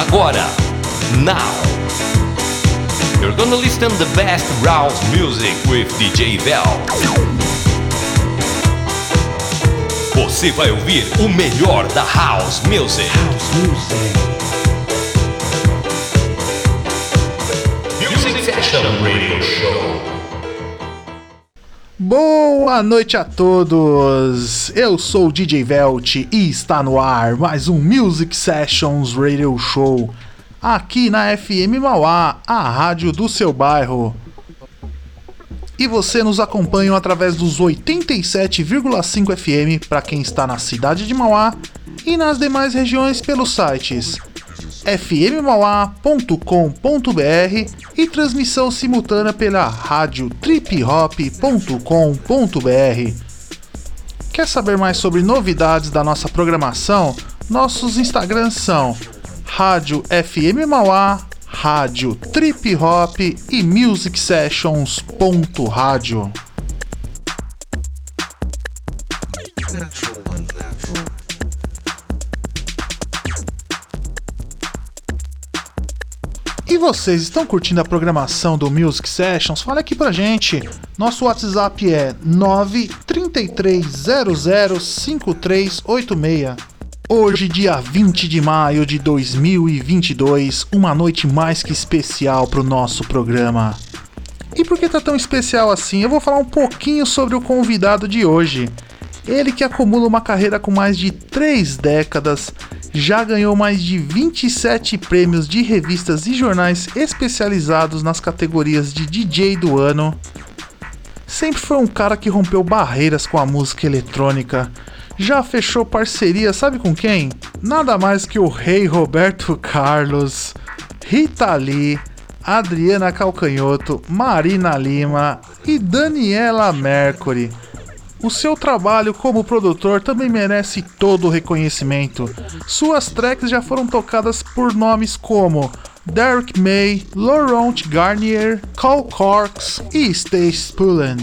Agora, now. You're gonna listen the best house music with DJ Vel. Você vai ouvir o melhor da house music. House music. Music Fashion Radio Show. Boa noite a todos! Eu sou o DJ Velt e está no ar mais um Music Sessions Radio Show aqui na FM Mauá, a rádio do seu bairro. E você nos acompanha através dos 87,5 FM para quem está na cidade de Mauá e nas demais regiões pelos sites fmmauá.com.br e transmissão simultânea pela rádio triphop.com.br. Quer saber mais sobre novidades da nossa programação? Nossos Instagrams são Rádio FM Mauá, Rádio Trip Hop e Music vocês estão curtindo a programação do Music Sessions? Fala aqui pra gente. Nosso WhatsApp é 933005386. Hoje, dia 20 de maio de 2022, uma noite mais que especial pro nosso programa. E por que tá tão especial assim? Eu vou falar um pouquinho sobre o convidado de hoje. Ele que acumula uma carreira com mais de três décadas já ganhou mais de 27 prêmios de revistas e jornais especializados nas categorias de DJ do ano. Sempre foi um cara que rompeu barreiras com a música eletrônica. Já fechou parceria, sabe com quem? Nada mais que o rei Roberto Carlos, Rita Lee, Adriana Calcanhoto, Marina Lima e Daniela Mercury. O seu trabalho como produtor também merece todo o reconhecimento. Suas tracks já foram tocadas por nomes como Derek May, Laurent Garnier, Cole Corks e Stace Pullen.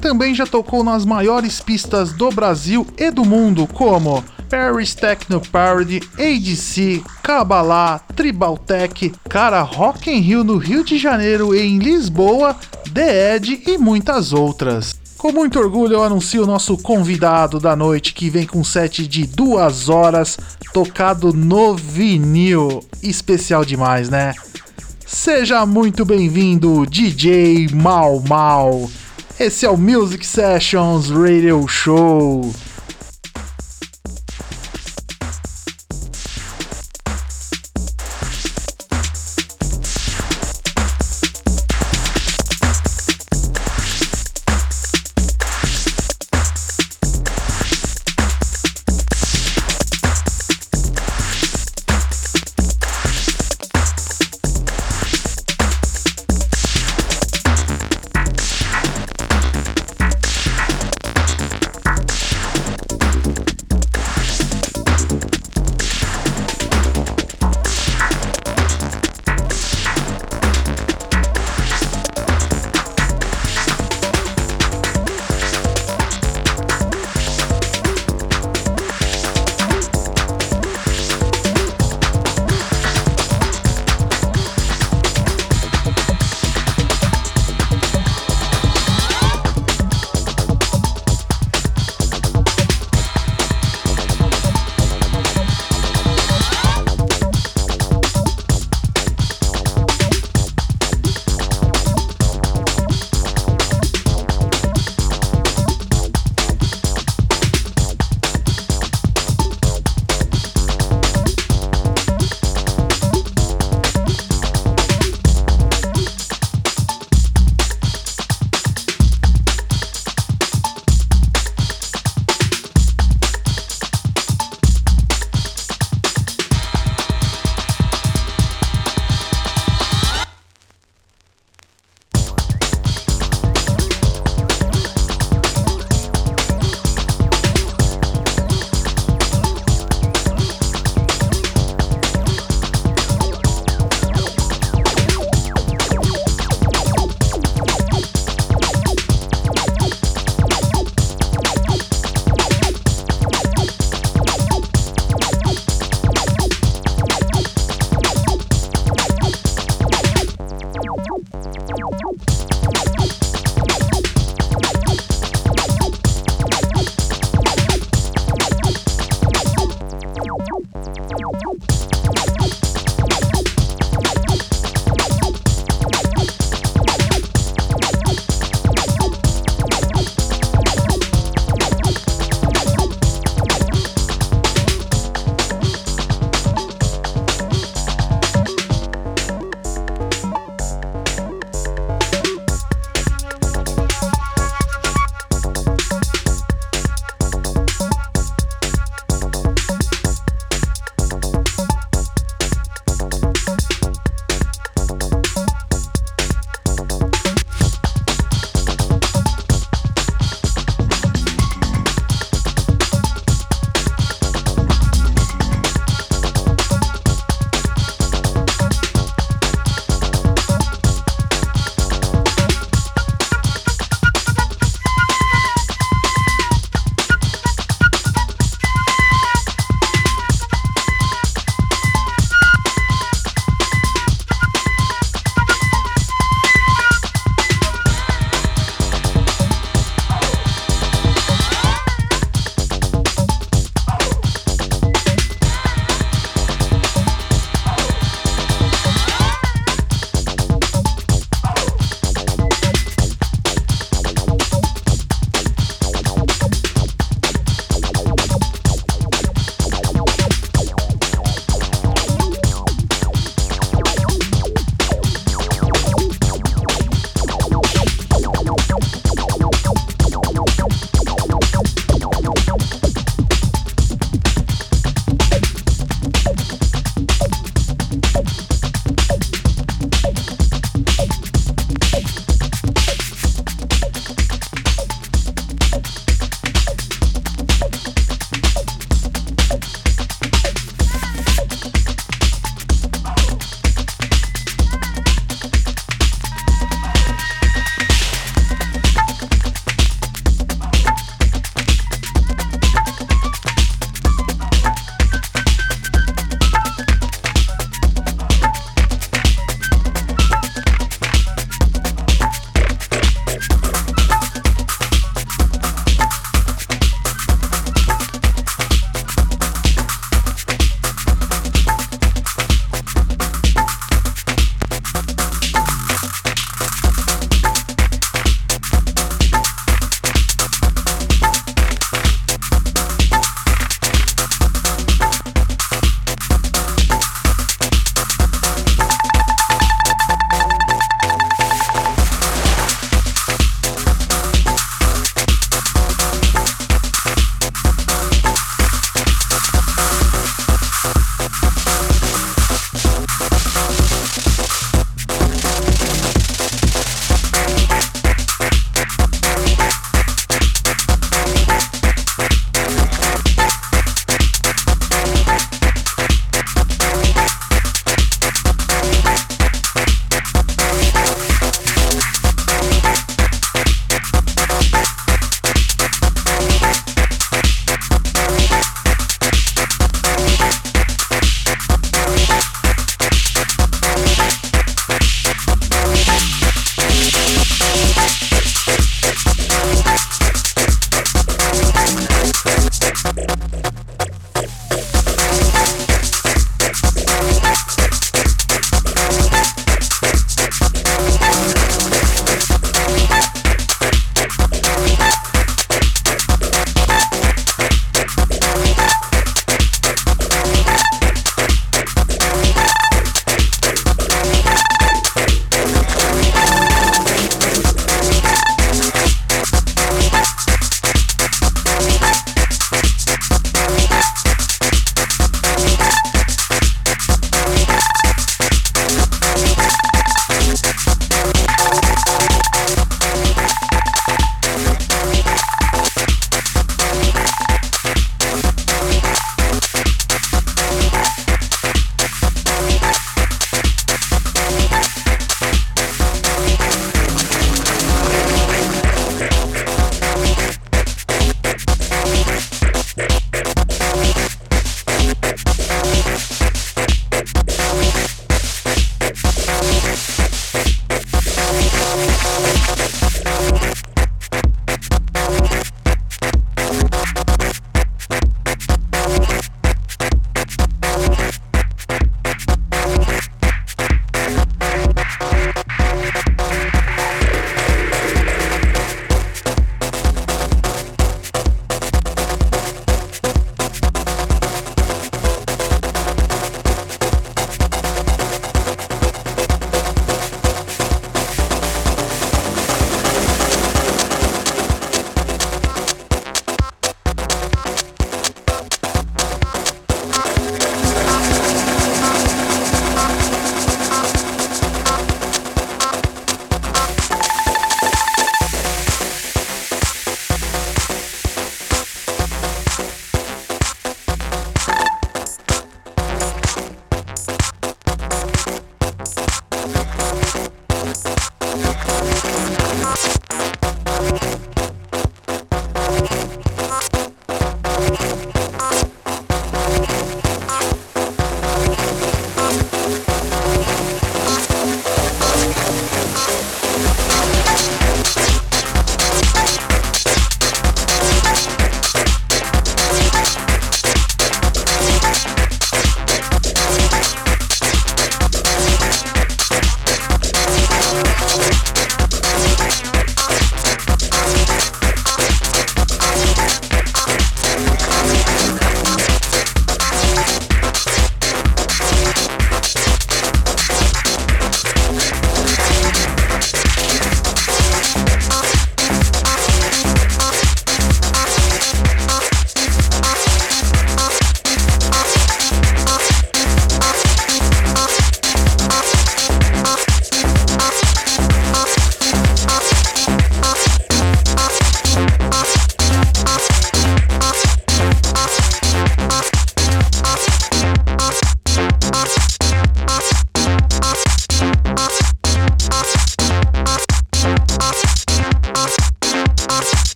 Também já tocou nas maiores pistas do Brasil e do mundo, como Paris Techno Parody, ADC, Kabbalah, Tribal Tech, Cara Rock in Rio no Rio de Janeiro e em Lisboa, The Edge e muitas outras. Com muito orgulho eu anuncio o nosso convidado da noite que vem com um set de duas horas tocado no vinil. Especial demais, né? Seja muito bem-vindo, DJ Mal Mal. Esse é o Music Sessions Radio Show.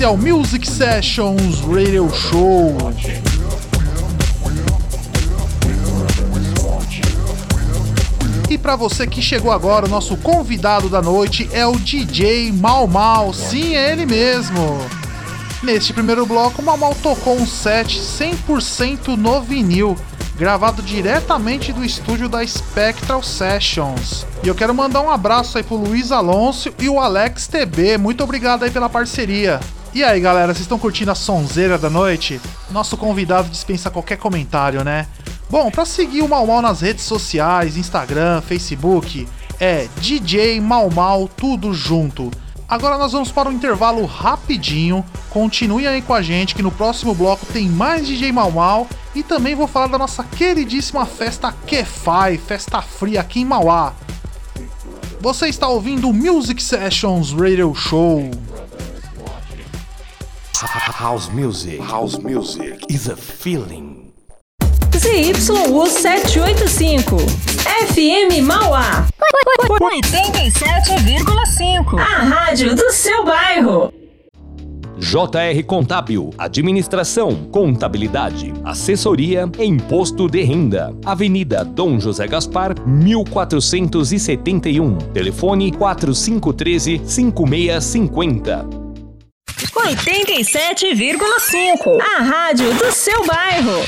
Esse é o Music Sessions Radio Show. E para você que chegou agora, o nosso convidado da noite é o DJ Mal Mal. Sim, é ele mesmo. Neste primeiro bloco, Mal Mal tocou um set 100% no vinil, gravado diretamente do estúdio da Spectral Sessions. E eu quero mandar um abraço aí pro Luiz Alonso e o Alex TB. Muito obrigado aí pela parceria. E aí, galera, vocês estão curtindo a sonzeira da noite? Nosso convidado dispensa qualquer comentário, né? Bom, para seguir o Mal Mal nas redes sociais, Instagram, Facebook, é DJ Mal Mal tudo junto. Agora nós vamos para um intervalo rapidinho. Continue aí com a gente que no próximo bloco tem mais DJ Mal Mal e também vou falar da nossa queridíssima festa Kefai, festa fria aqui em Mauá. Você está ouvindo o Music Sessions Radio Show. House music. House music is a feeling. ZYU 785. FM Mauá. 87,5. A rádio do seu bairro. JR Contábil, Administração, Contabilidade, Assessoria e Imposto de Renda. Avenida Dom José Gaspar, 1471. Telefone 4513 5650. 87,5. A rádio do seu bairro.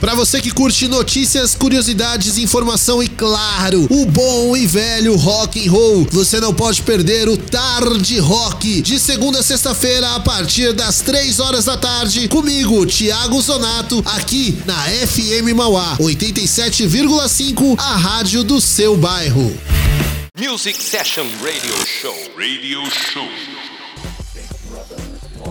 Para você que curte notícias, curiosidades, informação e claro, o bom e velho rock and roll, você não pode perder o Tarde Rock de segunda a sexta-feira a partir das 3 horas da tarde comigo, Thiago Zonato, aqui na FM Mauá 87,5, a rádio do seu bairro. Music Session Radio Show. Radio Show.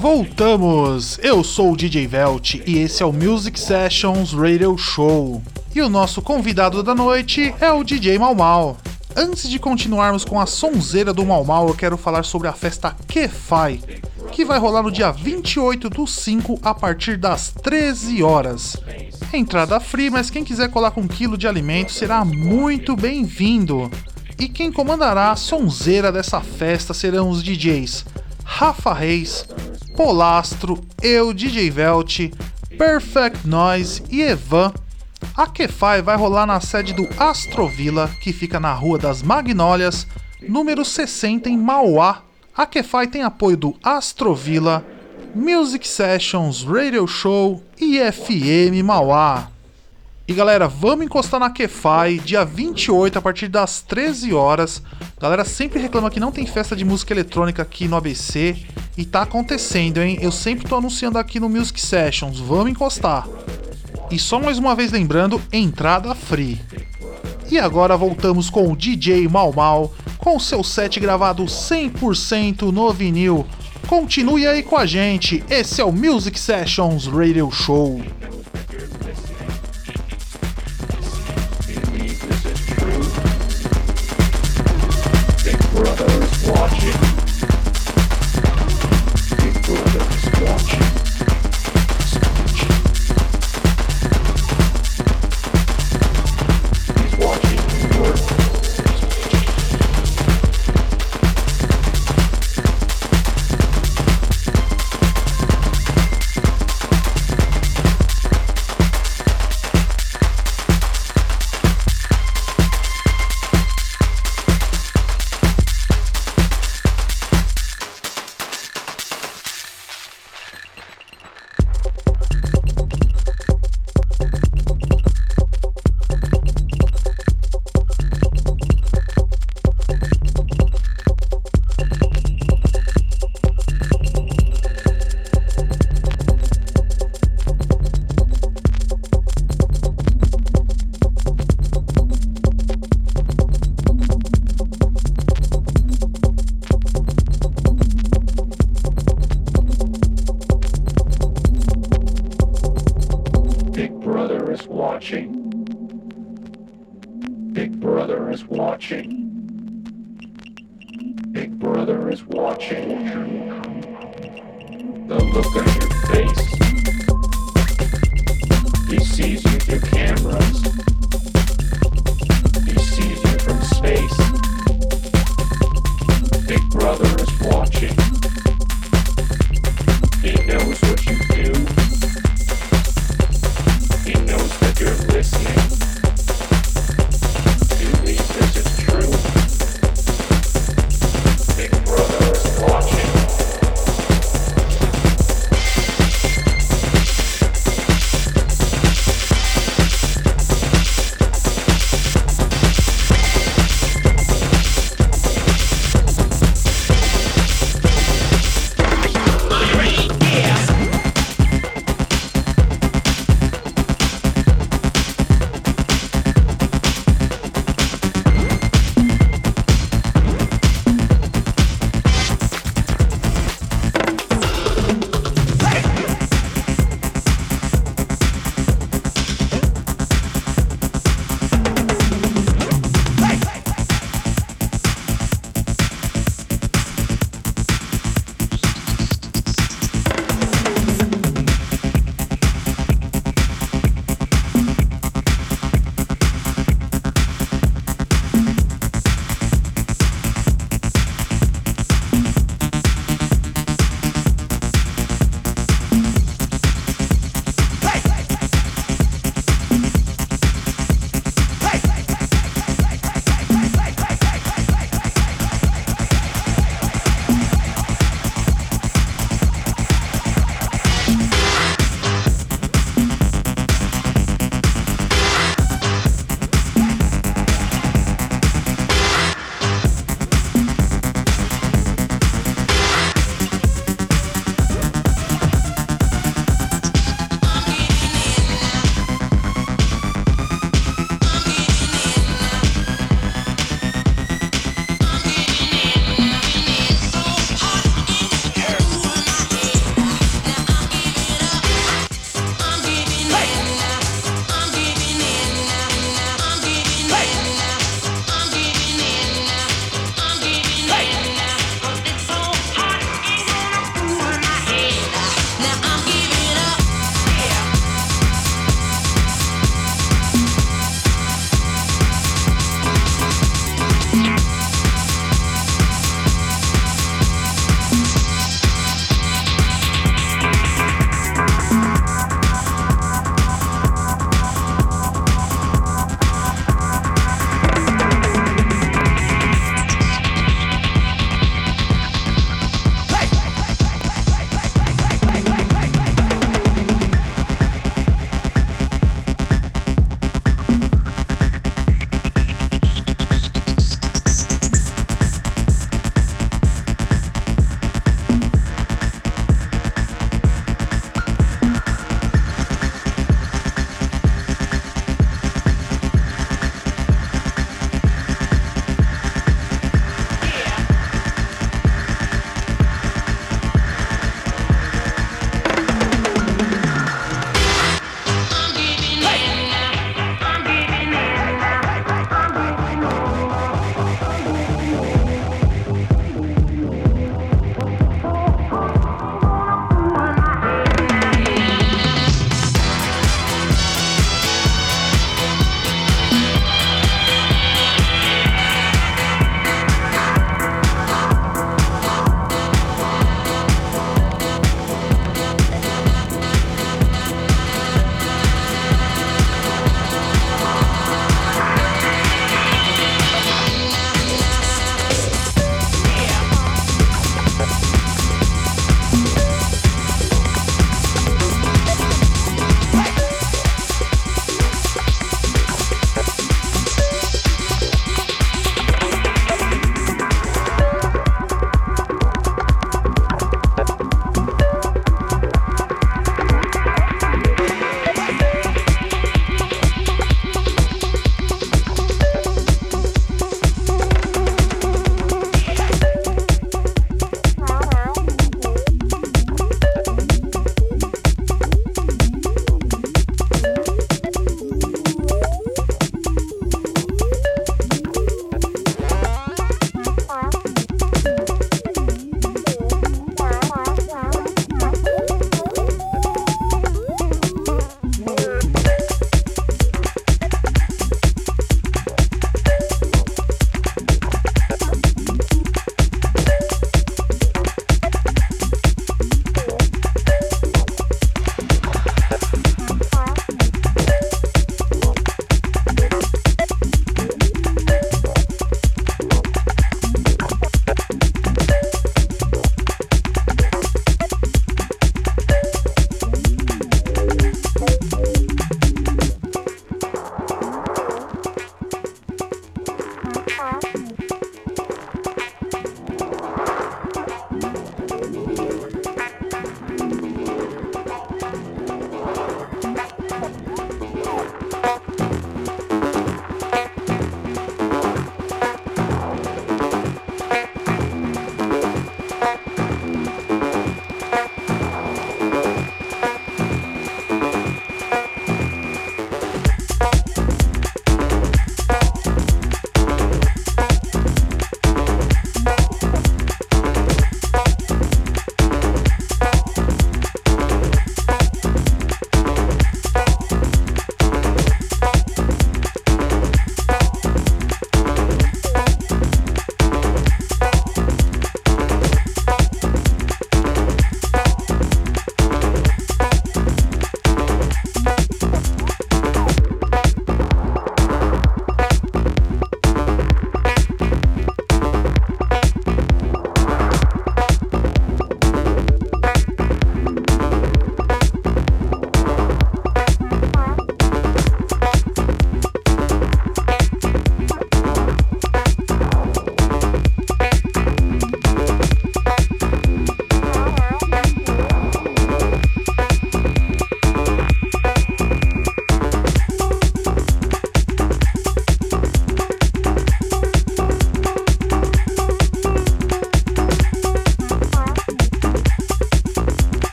Voltamos! Eu sou o DJ Velt e esse é o Music Sessions Radio Show. E o nosso convidado da noite é o DJ Mal Mal. Antes de continuarmos com a sonzeira do Mal Mal, eu quero falar sobre a festa Kefai, que vai rolar no dia 28 do 5 a partir das 13 horas. Entrada free, mas quem quiser colar com um quilo de alimento será muito bem-vindo. E quem comandará a sonzeira dessa festa serão os DJs Rafa Reis, Polastro, eu, DJ Velt, Perfect Noise e Evan. A Kefai vai rolar na sede do Astrovilla, que fica na Rua das Magnólias, número 60 em Mauá. A Kefai tem apoio do Astrovilla, Music Sessions, Radio Show e FM Mauá. E galera, vamos encostar na Kefai, dia 28, a partir das 13 horas. Galera sempre reclama que não tem festa de música eletrônica aqui no ABC. E tá acontecendo, hein? Eu sempre tô anunciando aqui no Music Sessions. Vamos encostar. E só mais uma vez lembrando, entrada free. E agora voltamos com o DJ Mal Mal, com seu set gravado 100% no vinil. Continue aí com a gente, esse é o Music Sessions Radio Show. watching.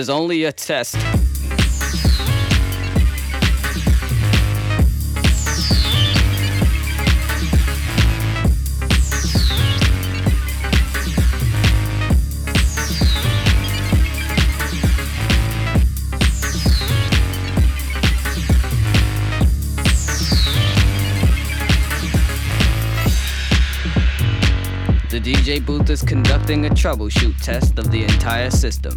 is only a test. The DJ booth is conducting a troubleshoot test of the entire system.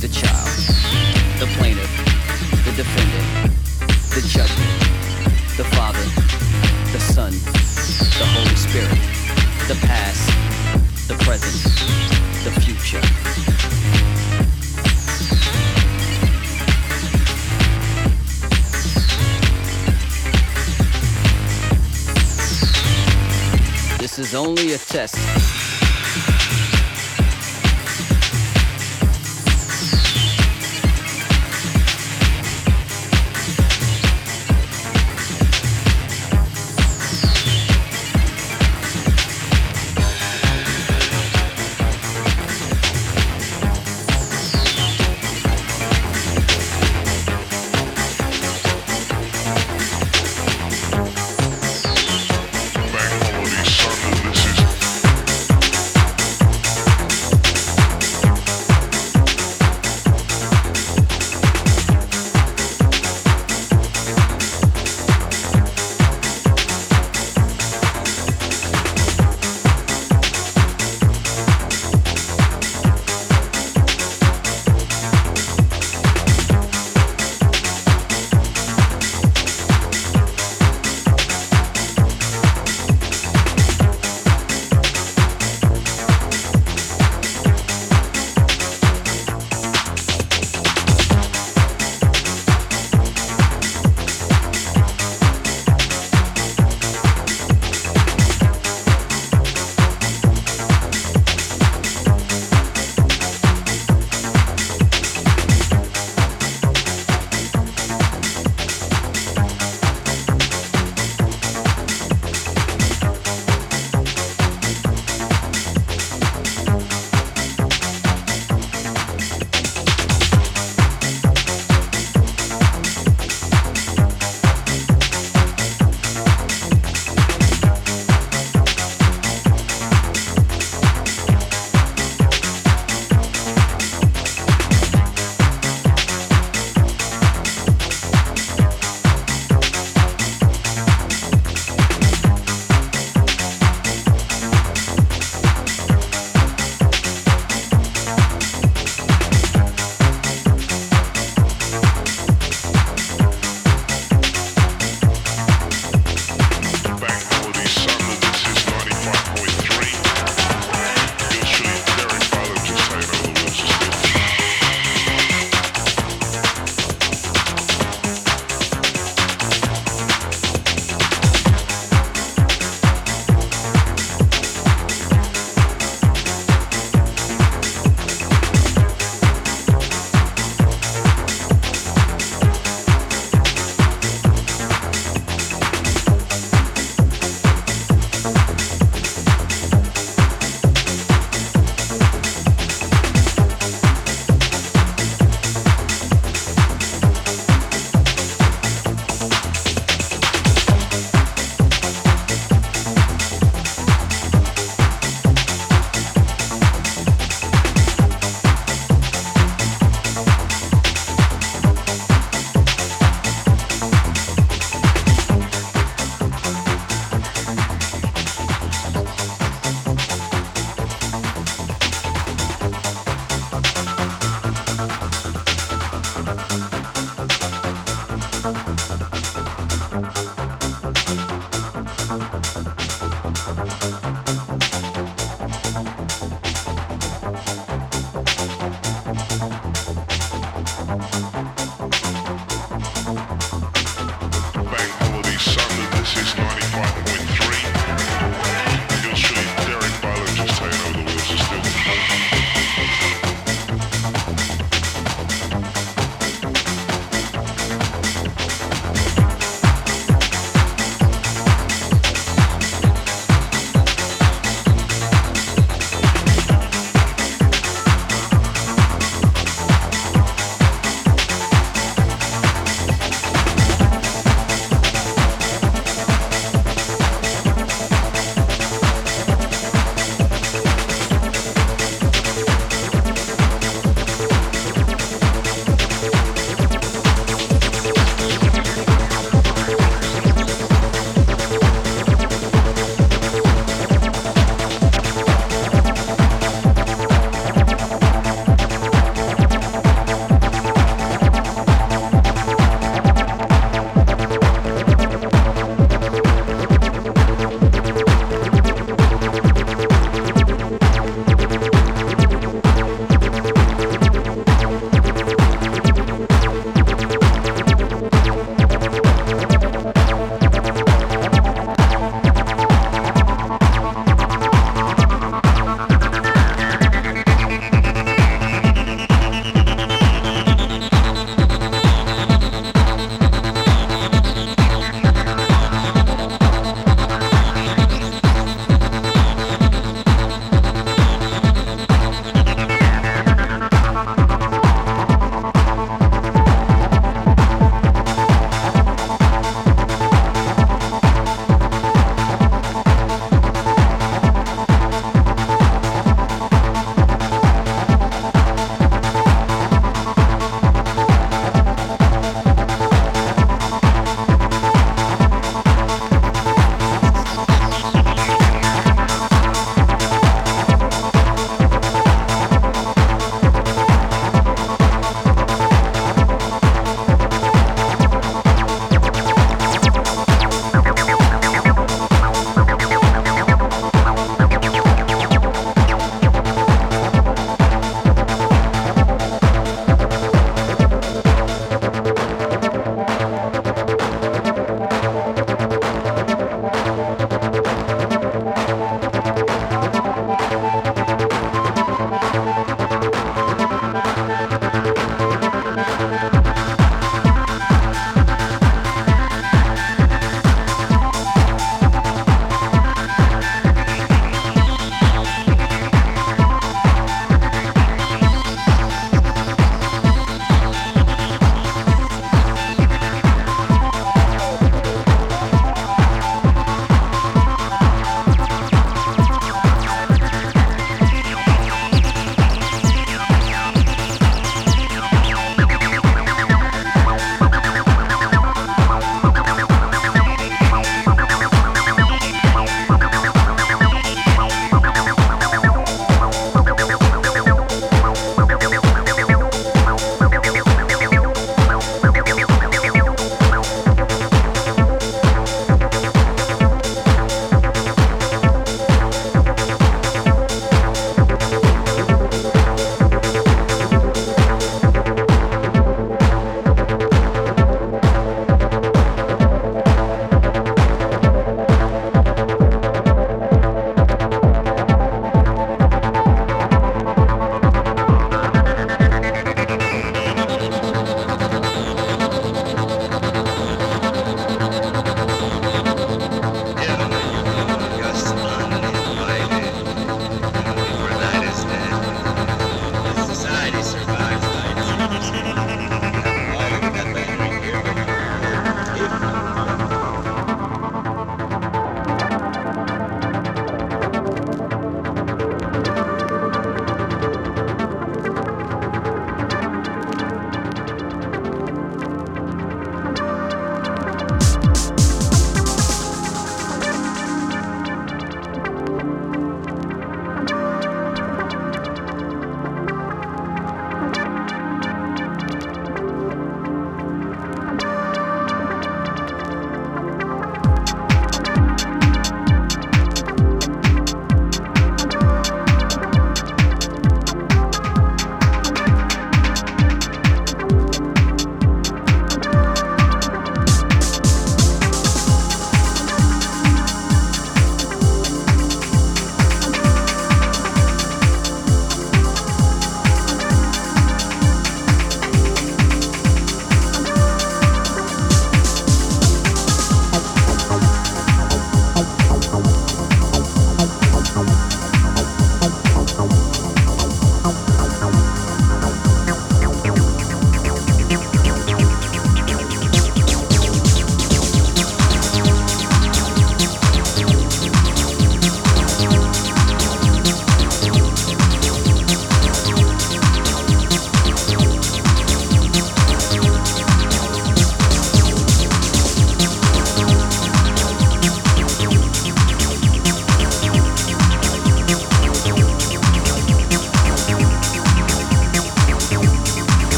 the child, the plaintiff, the defendant, the judgment, the Father, the Son, the Holy Spirit, the past, the present, the future. This is only a test.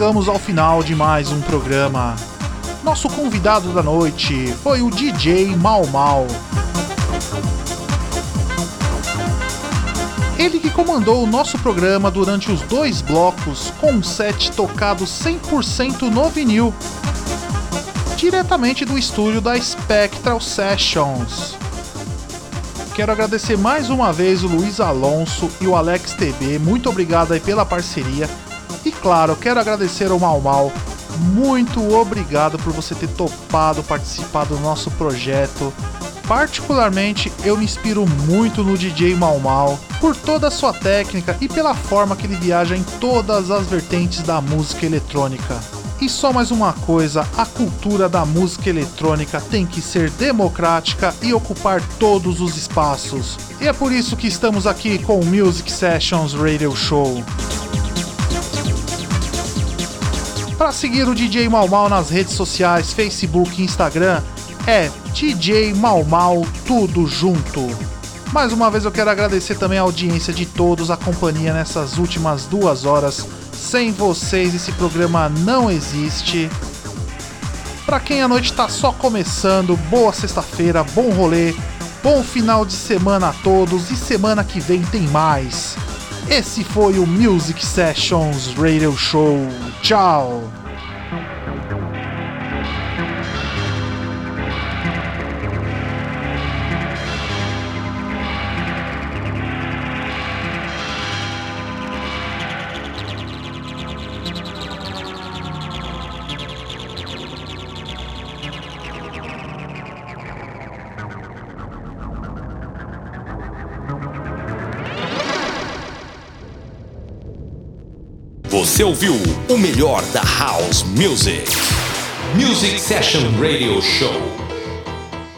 Chegamos ao final de mais um programa. Nosso convidado da noite foi o DJ Mal Mal. Ele que comandou o nosso programa durante os dois blocos com um set tocado 100% no vinil, diretamente do estúdio da Spectral Sessions. Quero agradecer mais uma vez o Luiz Alonso e o Alex TB, muito obrigado aí pela parceria. Claro, quero agradecer ao Mal Mal, muito obrigado por você ter topado participar do nosso projeto. Particularmente, eu me inspiro muito no DJ Mal Mal por toda a sua técnica e pela forma que ele viaja em todas as vertentes da música eletrônica. E só mais uma coisa: a cultura da música eletrônica tem que ser democrática e ocupar todos os espaços. E é por isso que estamos aqui com o Music Sessions Radio Show. Para seguir o DJ Mal Mal nas redes sociais, Facebook e Instagram, é DJ Mal Mal tudo junto. Mais uma vez eu quero agradecer também a audiência de todos, a companhia nessas últimas duas horas. Sem vocês esse programa não existe. Para quem a noite tá só começando, boa sexta-feira, bom rolê, bom final de semana a todos e semana que vem tem mais. Esse foi o Music Sessions Radio Show. Tchau. Você ouviu o melhor da House Music. Music Session Radio Show.